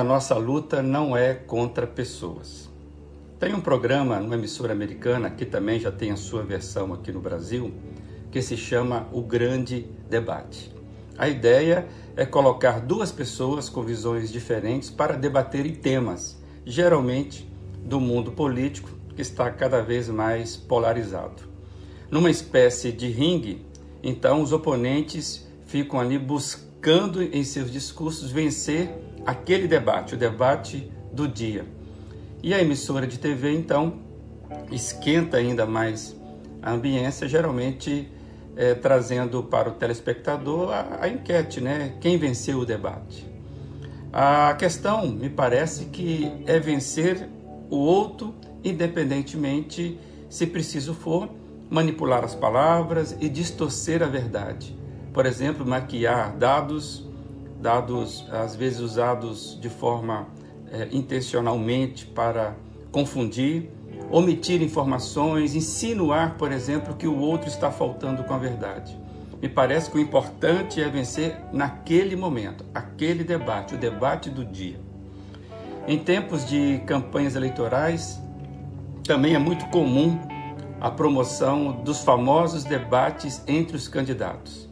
a nossa luta não é contra pessoas. Tem um programa numa emissora americana, que também já tem a sua versão aqui no Brasil, que se chama O Grande Debate. A ideia é colocar duas pessoas com visões diferentes para debaterem temas, geralmente do mundo político, que está cada vez mais polarizado. Numa espécie de ringue, então os oponentes ficam ali buscando em seus discursos vencer aquele debate, o debate do dia. E a emissora de TV, então, esquenta ainda mais a ambiência, geralmente é, trazendo para o telespectador a, a enquete, né? Quem venceu o debate? A questão, me parece que é vencer o outro, independentemente, se preciso for, manipular as palavras e distorcer a verdade. Por exemplo, maquiar dados, dados às vezes usados de forma é, intencionalmente para confundir, omitir informações, insinuar, por exemplo, que o outro está faltando com a verdade. Me parece que o importante é vencer naquele momento, aquele debate, o debate do dia. Em tempos de campanhas eleitorais, também é muito comum a promoção dos famosos debates entre os candidatos.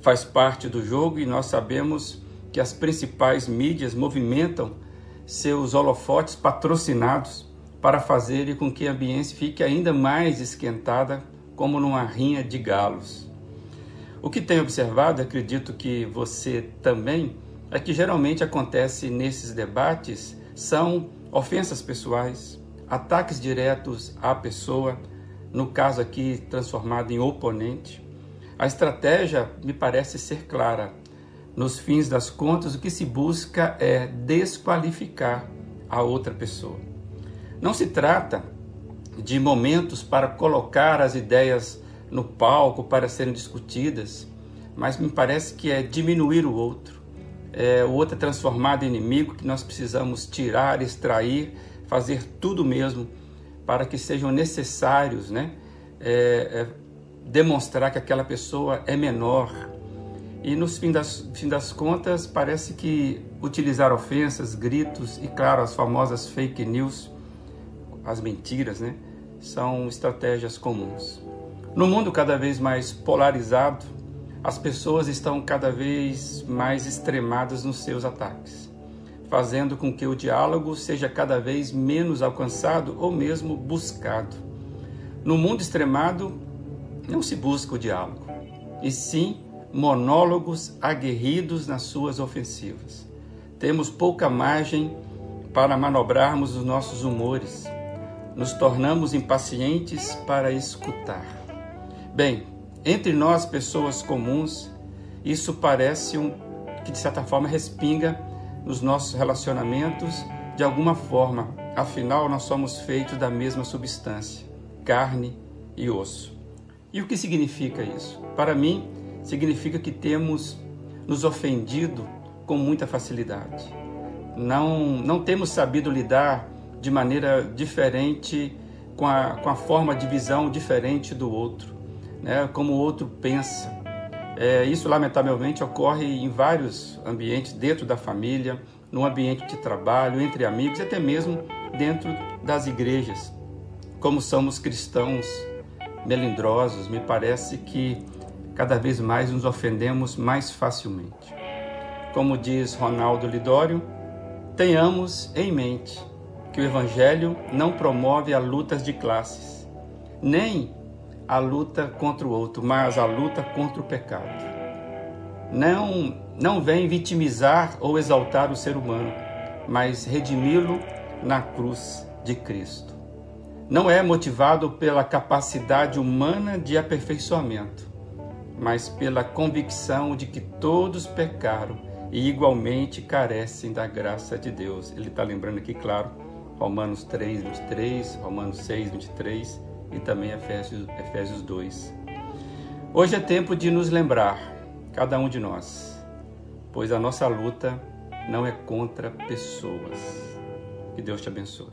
Faz parte do jogo e nós sabemos que as principais mídias movimentam seus holofotes patrocinados para fazer com que a ambiente fique ainda mais esquentada, como numa rinha de galos. O que tenho observado, acredito que você também, é que geralmente acontece nesses debates são ofensas pessoais, ataques diretos à pessoa, no caso aqui transformado em oponente. A estratégia me parece ser clara. Nos fins das contas, o que se busca é desqualificar a outra pessoa. Não se trata de momentos para colocar as ideias no palco para serem discutidas, mas me parece que é diminuir o outro. É, o outro é transformado em inimigo que nós precisamos tirar, extrair, fazer tudo mesmo para que sejam necessários, né? É, é, demonstrar que aquela pessoa é menor. E no fim das, fim das contas, parece que utilizar ofensas, gritos e, claro, as famosas fake news as mentiras, né? São estratégias comuns. No mundo cada vez mais polarizado, as pessoas estão cada vez mais extremadas nos seus ataques, fazendo com que o diálogo seja cada vez menos alcançado ou mesmo buscado. No mundo extremado, não se busca o diálogo, e sim monólogos aguerridos nas suas ofensivas. Temos pouca margem para manobrarmos os nossos humores, nos tornamos impacientes para escutar. Bem, entre nós, pessoas comuns, isso parece um que de certa forma respinga nos nossos relacionamentos de alguma forma. Afinal, nós somos feitos da mesma substância, carne e osso. E o que significa isso? Para mim, significa que temos nos ofendido com muita facilidade. Não, não temos sabido lidar de maneira diferente, com a, com a forma de visão diferente do outro, né? como o outro pensa. É, isso, lamentavelmente, ocorre em vários ambientes, dentro da família, no ambiente de trabalho, entre amigos até mesmo dentro das igrejas. Como somos cristãos melindrosos, me parece que cada vez mais nos ofendemos mais facilmente. Como diz Ronaldo Lidório, tenhamos em mente que o Evangelho não promove a lutas de classes, nem a luta contra o outro, mas a luta contra o pecado. Não, não vem vitimizar ou exaltar o ser humano, mas redimi-lo na cruz de Cristo. Não é motivado pela capacidade humana de aperfeiçoamento, mas pela convicção de que todos pecaram e igualmente carecem da graça de Deus. Ele está lembrando aqui, claro, Romanos 3, 23, Romanos 6, 23 e também Efésios, Efésios 2. Hoje é tempo de nos lembrar, cada um de nós, pois a nossa luta não é contra pessoas. Que Deus te abençoe.